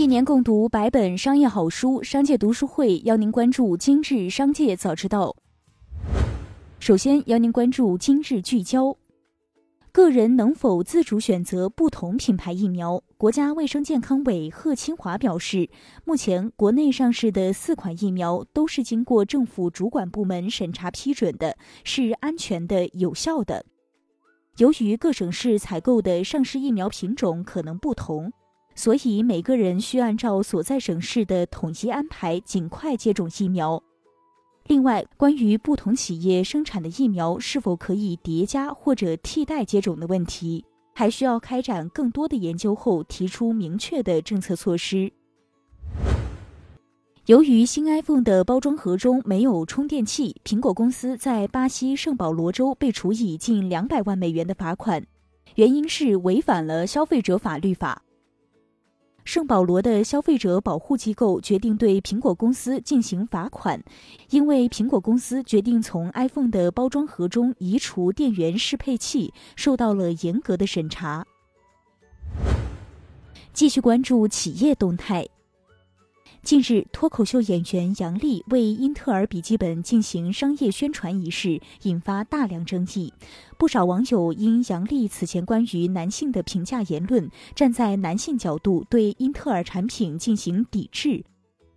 一年共读百本商业好书，商界读书会邀您关注今日商界早知道。首先邀您关注今日聚焦：个人能否自主选择不同品牌疫苗？国家卫生健康委贺清华表示，目前国内上市的四款疫苗都是经过政府主管部门审查批准的，是安全的、有效的。由于各省市采购的上市疫苗品种可能不同。所以每个人需按照所在省市的统一安排，尽快接种疫苗。另外，关于不同企业生产的疫苗是否可以叠加或者替代接种的问题，还需要开展更多的研究后提出明确的政策措施。由于新 iPhone 的包装盒中没有充电器，苹果公司在巴西圣保罗州被处以近两百万美元的罚款，原因是违反了消费者法律法。圣保罗的消费者保护机构决定对苹果公司进行罚款，因为苹果公司决定从 iPhone 的包装盒中移除电源适配器，受到了严格的审查。继续关注企业动态。近日，脱口秀演员杨笠为英特尔笔记本进行商业宣传一事引发大量争议，不少网友因杨笠此前关于男性的评价言论，站在男性角度对英特尔产品进行抵制，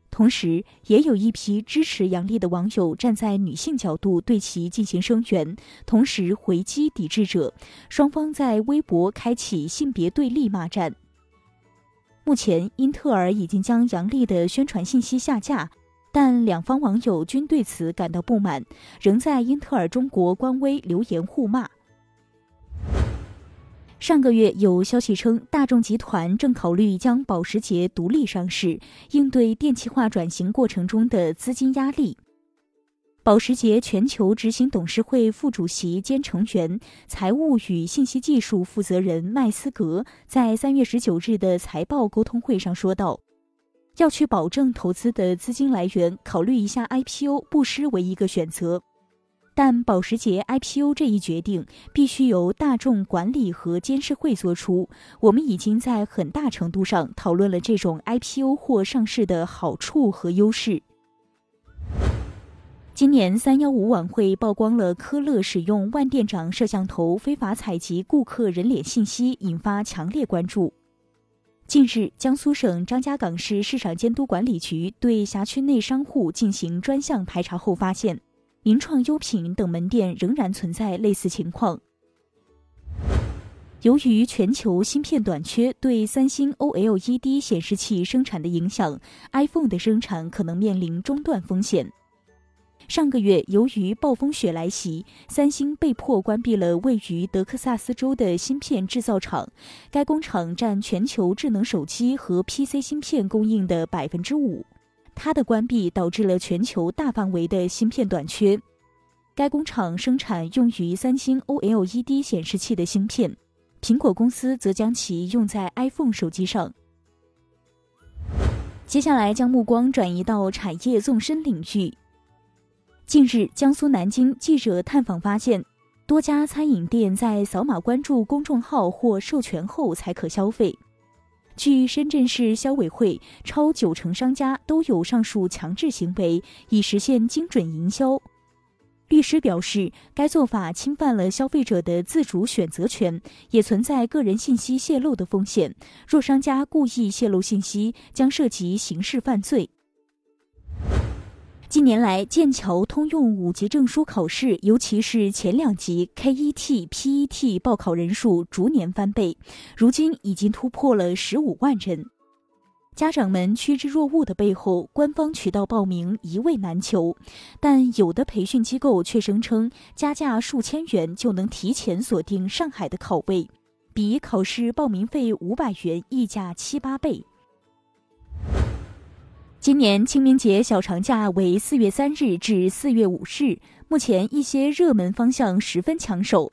同时也有一批支持杨笠的网友站在女性角度对其进行声援，同时回击抵制者，双方在微博开启性别对立骂战。目前，英特尔已经将杨笠的宣传信息下架，但两方网友均对此感到不满，仍在英特尔中国官微留言互骂。上个月有消息称，大众集团正考虑将保时捷独立上市，应对电气化转型过程中的资金压力。保时捷全球执行董事会副主席兼成员、财务与信息技术负责人麦斯格在三月十九日的财报沟通会上说道：“要去保证投资的资金来源，考虑一下 IPO 不失为一个选择。但保时捷 IPO 这一决定必须由大众管理和监事会做出。我们已经在很大程度上讨论了这种 IPO 或上市的好处和优势。”今年三幺五晚会曝光了科勒使用万店长摄像头非法采集顾客人脸信息，引发强烈关注。近日，江苏省张家港市市场监督管理局对辖区内商户进行专项排查后发现，名创优品等门店仍然存在类似情况。由于全球芯片短缺对三星 OLED 显示器生产的影响，iPhone 的生产可能面临中断风险。上个月，由于暴风雪来袭，三星被迫关闭了位于德克萨斯州的芯片制造厂。该工厂占全球智能手机和 PC 芯片供应的百分之五。它的关闭导致了全球大范围的芯片短缺。该工厂生产用于三星 OLED 显示器的芯片，苹果公司则将其用在 iPhone 手机上。接下来，将目光转移到产业纵深领域。近日，江苏南京记者探访发现，多家餐饮店在扫码关注公众号或授权后才可消费。据深圳市消委会，超九成商家都有上述强制行为，以实现精准营销。律师表示，该做法侵犯了消费者的自主选择权，也存在个人信息泄露的风险。若商家故意泄露信息，将涉及刑事犯罪。近年来，剑桥通用五级证书考试，尤其是前两级 KET、PET 报考人数逐年翻倍，如今已经突破了十五万人。家长们趋之若鹜的背后，官方渠道报名一位难求，但有的培训机构却声称加价数千元就能提前锁定上海的考位，比考试报名费五百元溢价七八倍。今年清明节小长假为四月三日至四月五日，目前一些热门方向十分抢手。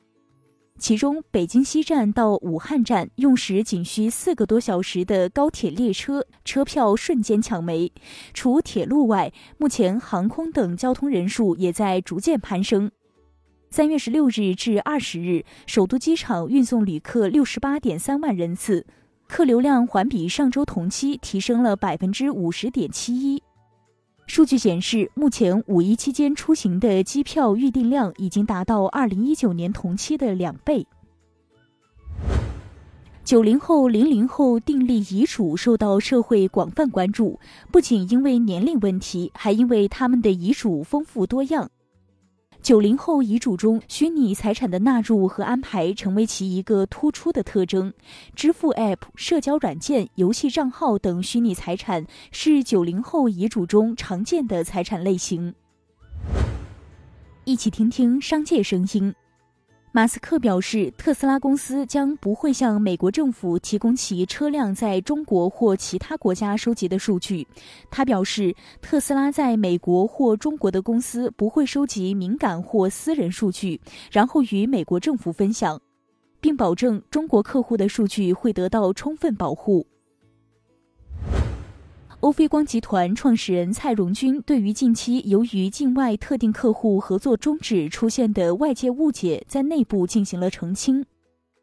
其中，北京西站到武汉站用时仅需四个多小时的高铁列车车票瞬间抢没。除铁路外，目前航空等交通人数也在逐渐攀升。三月十六日至二十日，首都机场运送旅客六十八点三万人次。客流量环比上周同期提升了百分之五十点七一。数据显示，目前五一期间出行的机票预订量已经达到二零一九年同期的两倍。九零后、零零后订立遗嘱受到社会广泛关注，不仅因为年龄问题，还因为他们的遗嘱丰富多样。九零后遗嘱中虚拟财产的纳入和安排成为其一个突出的特征。支付 App、社交软件、游戏账号等虚拟财产是九零后遗嘱中常见的财产类型。一起听听商界声音。马斯克表示，特斯拉公司将不会向美国政府提供其车辆在中国或其他国家收集的数据。他表示，特斯拉在美国或中国的公司不会收集敏感或私人数据，然后与美国政府分享，并保证中国客户的数据会得到充分保护。欧菲光集团创始人蔡荣军对于近期由于境外特定客户合作终止出现的外界误解，在内部进行了澄清。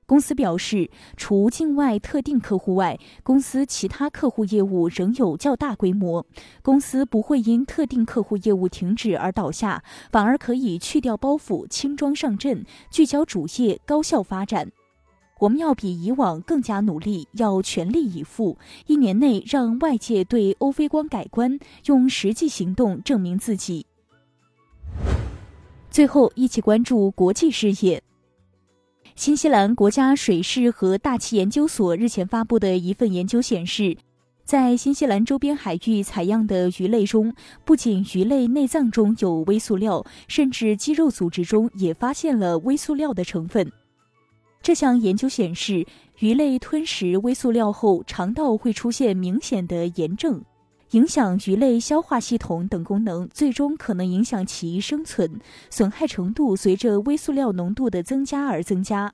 公司表示，除境外特定客户外，公司其他客户业务仍有较大规模。公司不会因特定客户业务停止而倒下，反而可以去掉包袱，轻装上阵，聚焦主业，高效发展。我们要比以往更加努力，要全力以赴，一年内让外界对欧菲光改观，用实际行动证明自己。最后，一起关注国际事业。新西兰国家水事和大气研究所日前发布的一份研究显示，在新西兰周边海域采样的鱼类中，不仅鱼类内脏中有微塑料，甚至肌肉组织中也发现了微塑料的成分。这项研究显示，鱼类吞食微塑料后，肠道会出现明显的炎症，影响鱼类消化系统等功能，最终可能影响其生存，损害程度随着微塑料浓度的增加而增加。